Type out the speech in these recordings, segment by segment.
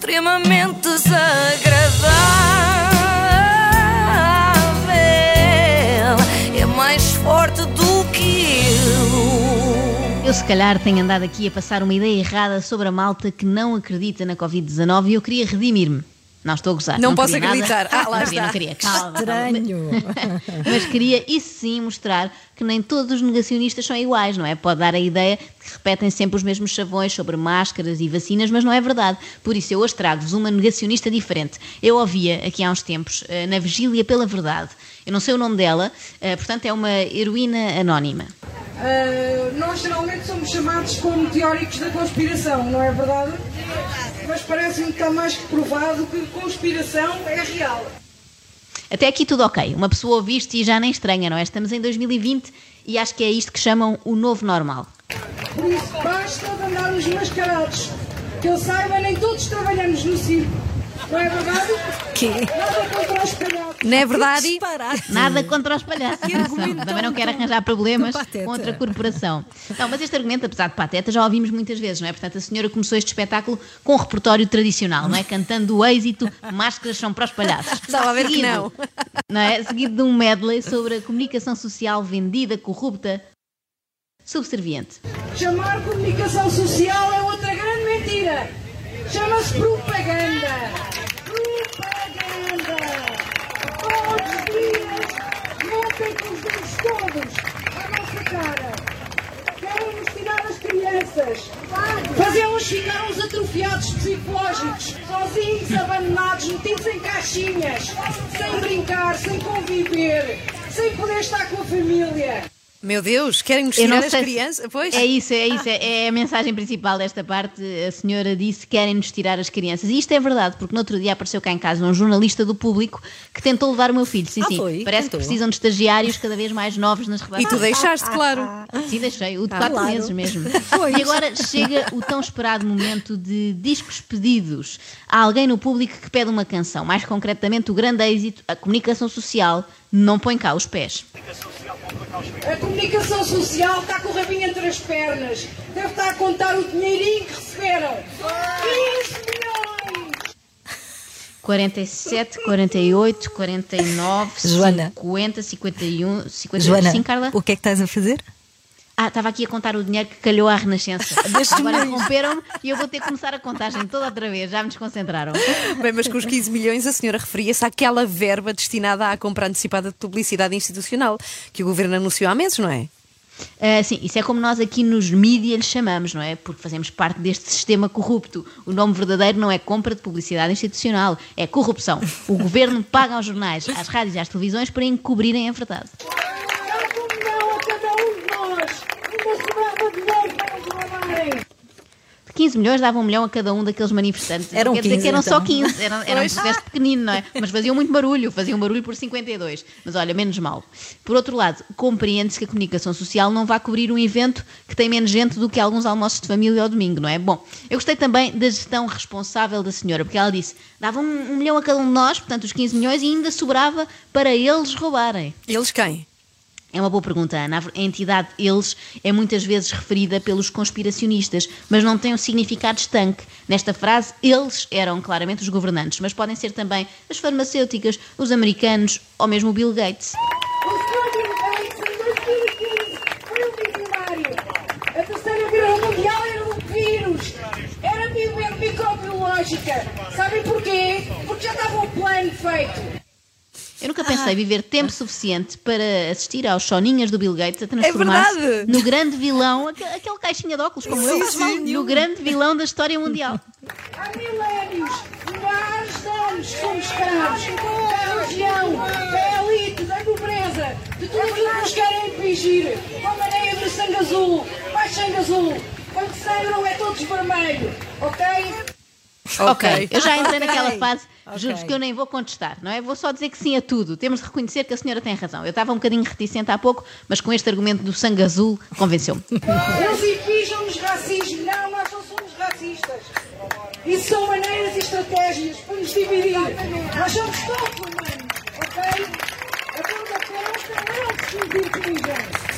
extremamente desagradável. É mais forte do que eu. Eu, se calhar, tenho andado aqui a passar uma ideia errada sobre a malta que não acredita na Covid-19 e eu queria redimir-me. Não estou a gozar. Não posso queria nada. acreditar. Ah, lá não queria, está. não queria. Calma, calma. Estranho. Mas queria, isso sim, mostrar que nem todos os negacionistas são iguais, não é? Pode dar a ideia de que repetem sempre os mesmos chavões sobre máscaras e vacinas, mas não é verdade. Por isso, eu hoje trago-vos uma negacionista diferente. Eu ouvia aqui há uns tempos, eh, na Vigília pela Verdade. Eu não sei o nome dela, eh, portanto, é uma heroína anónima. Uh, nós geralmente somos chamados como teóricos da conspiração, não é verdade? Mas parece-me que está mais que provado que conspiração é real. Até aqui tudo ok. Uma pessoa ouve isto e já nem estranha, não é? Estamos em 2020 e acho que é isto que chamam o novo normal. Por isso basta de andarmos mascarados. Que eu saiba, nem todos trabalhamos no circo. Não é verdade? Quê? Nada contra os palhaços. Não é verdade? Nada contra os palhaços. atenção. Também não quero arranjar problemas com outra corporação. Não, mas este argumento, apesar de pateta, já ouvimos muitas vezes, não é? Portanto, a senhora começou este espetáculo com um repertório tradicional, não é? Cantando o êxito, máscaras são para os palhaços. Estava a ver que Seguido, não. não é? Seguido de um medley sobre a comunicação social vendida, corrupta, subserviente. Chamar comunicação social é. Chama-se propaganda. Propaganda. Todos os dias mentem com os dedos todos à nossa cara. Querem-nos tirar as crianças. Fazê-los ficar uns atrofiados psicológicos, sozinhos, abandonados, metidos em caixinhas, sem brincar, sem conviver, sem poder estar com a família. Meu Deus, querem-nos tirar as crianças? Pois. É isso, é isso, é, é a mensagem principal desta parte. A senhora disse que querem-nos tirar as crianças. E isto é verdade, porque no outro dia apareceu cá em casa um jornalista do público que tentou levar o meu filho. Sim, Ah, sim. foi? Parece Tentou. que precisam de estagiários cada vez mais novos nas E redações. tu deixaste, claro. Sim, deixei, o de quatro claro. meses mesmo. Pois. E agora chega o tão esperado momento de discos pedidos. Há alguém no público que pede uma canção, mais concretamente o grande êxito, a comunicação social não põe cá os pés. A comunicação social está com o rabinho entre as pernas. Deve estar a contar o dinheirinho que receberam. 15 milhões! 47, 48, 49, Joana. 50, 51, 55, Joana, Carla? o que é que estás a fazer? Ah, estava aqui a contar o dinheiro que calhou à Renascença. Agora milhões. romperam-me e eu vou ter que começar a contagem toda outra vez. Já me desconcentraram. Bem, mas com os 15 milhões a senhora referia-se àquela verba destinada à compra antecipada de publicidade institucional que o governo anunciou há meses, não é? Ah, sim, isso é como nós aqui nos mídias lhe chamamos, não é? Porque fazemos parte deste sistema corrupto. O nome verdadeiro não é compra de publicidade institucional, é corrupção. O governo paga aos jornais, às rádios e às televisões para encobrirem a verdade. Dá um milhão a cada um de nós! Ainda sobrava dinheiro para nos roubarem! De 15 milhões dava um milhão a cada um daqueles manifestantes. Eram Quer dizer 15, que eram só então. 15. Era, era um protesto pequenino, não é? Mas faziam muito barulho. Faziam barulho por 52. Mas olha, menos mal. Por outro lado, compreende-se que a comunicação social não vá cobrir um evento que tem menos gente do que alguns almoços de família ao domingo, não é? Bom, eu gostei também da gestão responsável da senhora, porque ela disse dava um, um milhão a cada um de nós, portanto os 15 milhões, e ainda sobrava para eles roubarem. Eles quem? É uma boa pergunta, Ana. A entidade eles é muitas vezes referida pelos conspiracionistas, mas não tem um significado estanque. Nesta frase, eles eram claramente os governantes, mas podem ser também as farmacêuticas, os americanos ou mesmo o Bill Gates. O. Bill Gates, em 2015, foi visionário. A terceira guerra mundial era vírus. Era bi- microbiológica. Sabem porquê? Porque já estava o plano feito. Eu nunca pensei viver tempo suficiente para assistir aos soninhas do Bill Gates a transformar-se verdade. no grande vilão, aque- aquele caixinha de óculos como eu, sim. no grande vilão da história mundial. Há milénios, milhares de anos somos escravos da religião, da elite, da pobreza, de tudo aquilo que nos querem impingir. Com a maneira de sangue azul, mais sangue azul. Quando sangram é todos vermelho, ok? Ok, eu já entrei naquela fase, Ok. juro que eu nem vou contestar, não é? Vou só dizer que sim a tudo. Temos de reconhecer que a senhora tem razão. Eu estava um bocadinho reticente há pouco, mas com este argumento do sangue azul, convenceu-me. Eles impingem-nos racismo. Não, nós não somos racistas. Isso são maneiras e estratégias para nos dividir. Nós somos todos humanos, ok? A é não se nos impingem.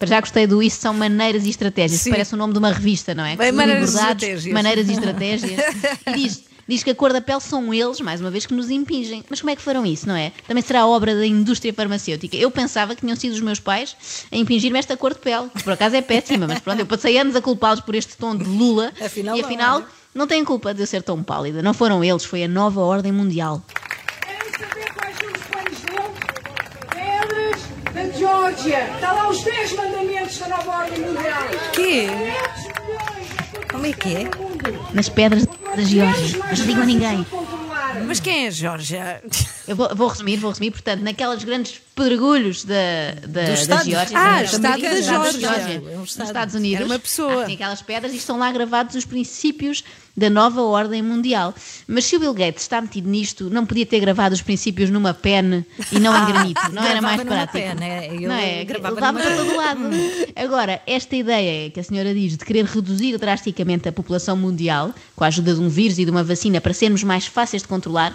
Para já gostei do Isso São Maneiras e Estratégias. Sim. Parece o nome de uma revista, não é? Bem, Maneiras e Estratégias. Maneiras e Estratégias. E diz, diz que a cor da pele são eles, mais uma vez, que nos impingem. Mas como é que foram isso, não é? Também será obra da indústria farmacêutica. Eu pensava que tinham sido os meus pais a impingir-me esta cor de pele, que por acaso é péssima, mas pronto, eu passei anos a culpá-los por este tom de Lula Afinal e afinal não é? não têm culpa de eu ser tão pálida. Não foram eles, foi a nova ordem mundial. Querem saber quais são os planos dele? Pedras da Geórgia. Está lá os 10 mandamentos da nova ordem mundial. Quê? 500 milhões de Como é que é? Nas pedras da Geórgia. Mas não digam a ninguém. Mas quem é Georgia? Eu vou, vou resumir, vou resumir. Portanto, naquelas grandes pedregulhos da, da, da Estado. Geórgia. Ah, da- Estado da Geórgia. É um nos. Estados Unidos. Era uma pessoa. Ah, tem aquelas pedras e estão lá gravados os princípios da nova ordem mundial. Mas se o Bill Gates está metido nisto, não podia ter gravado os princípios numa pen e não em granito. Não era mais prático. pen, é, não é? gravava Levava para todo lado. Agora, esta ideia que a senhora diz de querer reduzir drasticamente a população mundial com a ajuda de um vírus e de uma vacina para sermos mais fáceis de controlar,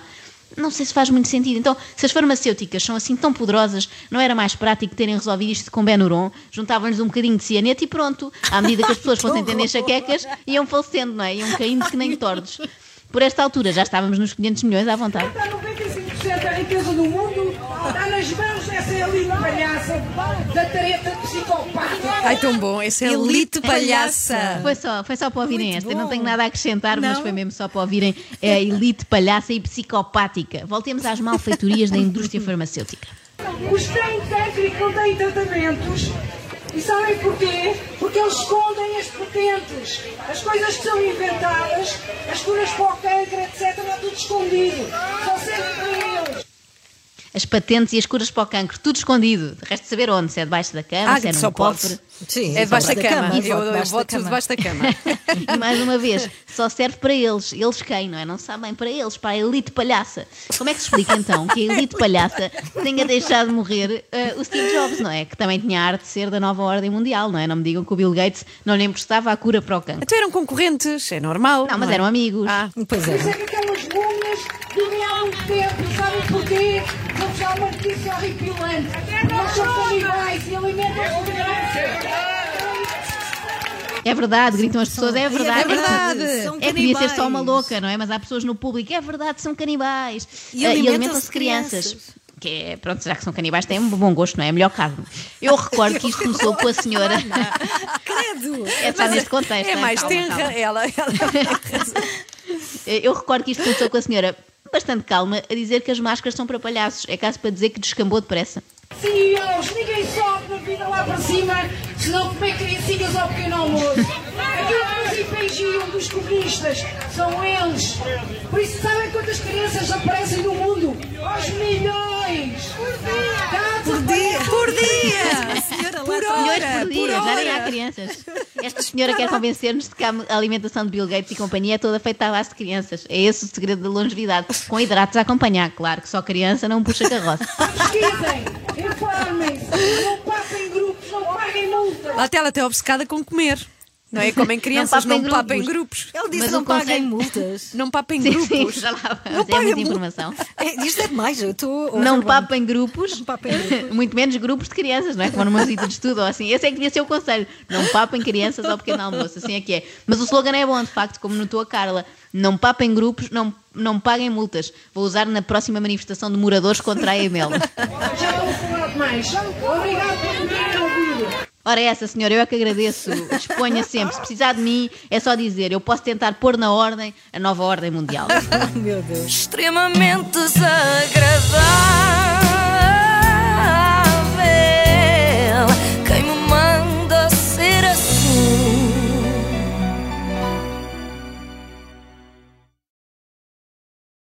não sei se faz muito sentido. Então, se as farmacêuticas são assim tão poderosas, não era mais prático terem resolvido isto com Benuron? Juntavam-lhes um bocadinho de cianeto e pronto. À medida que as pessoas fossem tendo enxaquecas, iam falecendo, não é? Iam caindo que nem tordos. Por esta altura já estávamos nos 500 milhões à vontade. Está 95% da riqueza do mundo. Está nas mãos dessa elite palhaça da treta psicopata. Ai, tão bom. Esse é Elite Elite Palhaça. Foi só, foi só para ouvirem Muito esta. Eu Não bom. tenho nada a acrescentar, mas Não? foi mesmo só para ouvirem a elite palhaça e psicopática. Voltemos às malfeitorias da indústria farmacêutica. Os têm técnico não têm tratamentos. E sabem porquê? Porque eles escondem as patentes. As coisas que são inventadas, as curas para o cancro, etc., é tudo escondido. Só eles. As patentes e as curas para o cancro, tudo escondido. De resto, saber onde, se é debaixo da cama, Ah, se é num cofre. Sim, É debaixo da debaixo cama. Eu Eu, voto eu debaixo da voto cama. debaixo da cama. E mais uma vez, só serve para eles. Eles quem, não é? Não sabem para eles, para a elite palhaça. Como é que se explica então que a elite palhaça tenha deixado de morrer eh, o Steve Jobs, não é? Que também tinha a arte de ser da nova ordem mundial, não é? Não me digam que o Bill Gates não lhe emprestava a cura para o cancro. Então eram concorrentes, é normal. Não, mas é? eram amigos. Ah, Pois é. é múmias vivem há muito tempo. Sabem porquê? Vou-vos dar uma notícia horripilante. Eles são canibais e alimentam-se de crianças. É verdade, gritam as pessoas, é verdade. É verdade. São É que podia ser só uma louca, não é? Mas há pessoas no público, é verdade, são canibais. E Ah, alimentam-se de crianças. crianças. Que é, pronto, já que são canibais, têm um bom gosto, não é? É melhor carne. Eu recordo que isto começou com a senhora. Credo! É só neste contexto. é hein? mais Calma, tenra. calma. Ela, ela. Eu recordo que isto começou com a senhora bastante calma a dizer que as máscaras são para palhaços. É caso para dizer que descambou depressa. CEOs, ninguém sobe na vida lá para cima, senão comer criancinhas ao pequeno almoço. Aquilo que nos impingiam dos comunistas são eles. Por isso, sabem quantas crianças aparecem no mundo? Aos milhões! Por dia! Por dia! A senhora lá Por atrás. Milhões hora, por dia, por já nem há hora. crianças. Esta senhora quer convencer-nos de que a alimentação de Bill Gates e companhia é toda feita à base de crianças. É esse o segredo da longevidade. Com hidratos a acompanhar, claro, que só criança não puxa carroça. Pesquisem! Informem-se! Não papem grupos, não paguem multas! Lá está ela até obcecada com comer. Não é? Comem crianças, papem não papem grupos. grupos. Ele disse Mas não paguem multas. Não papem Sim, grupos. sim, já lá Não. É muita informação. É, isto é demais, eu estou. Não papem grupos, Não papem grupos. muito menos grupos de crianças, não é? Como numa visita de estudo ou assim. Esse é que devia ser o conselho. Não papem crianças ao pequeno almoço, assim é que é. Mas o slogan é bom, de facto, como notou a Carla. Não papem grupos, não, não paguem multas. Vou usar na próxima manifestação de moradores contra a EML. Já estou a falar demais. Obrigado Ora, é essa senhora, eu é que agradeço. Disponha sempre. Se precisar de mim, é só dizer. Eu posso tentar pôr na ordem a nova ordem mundial. Meu Deus. Extremamente desagradável.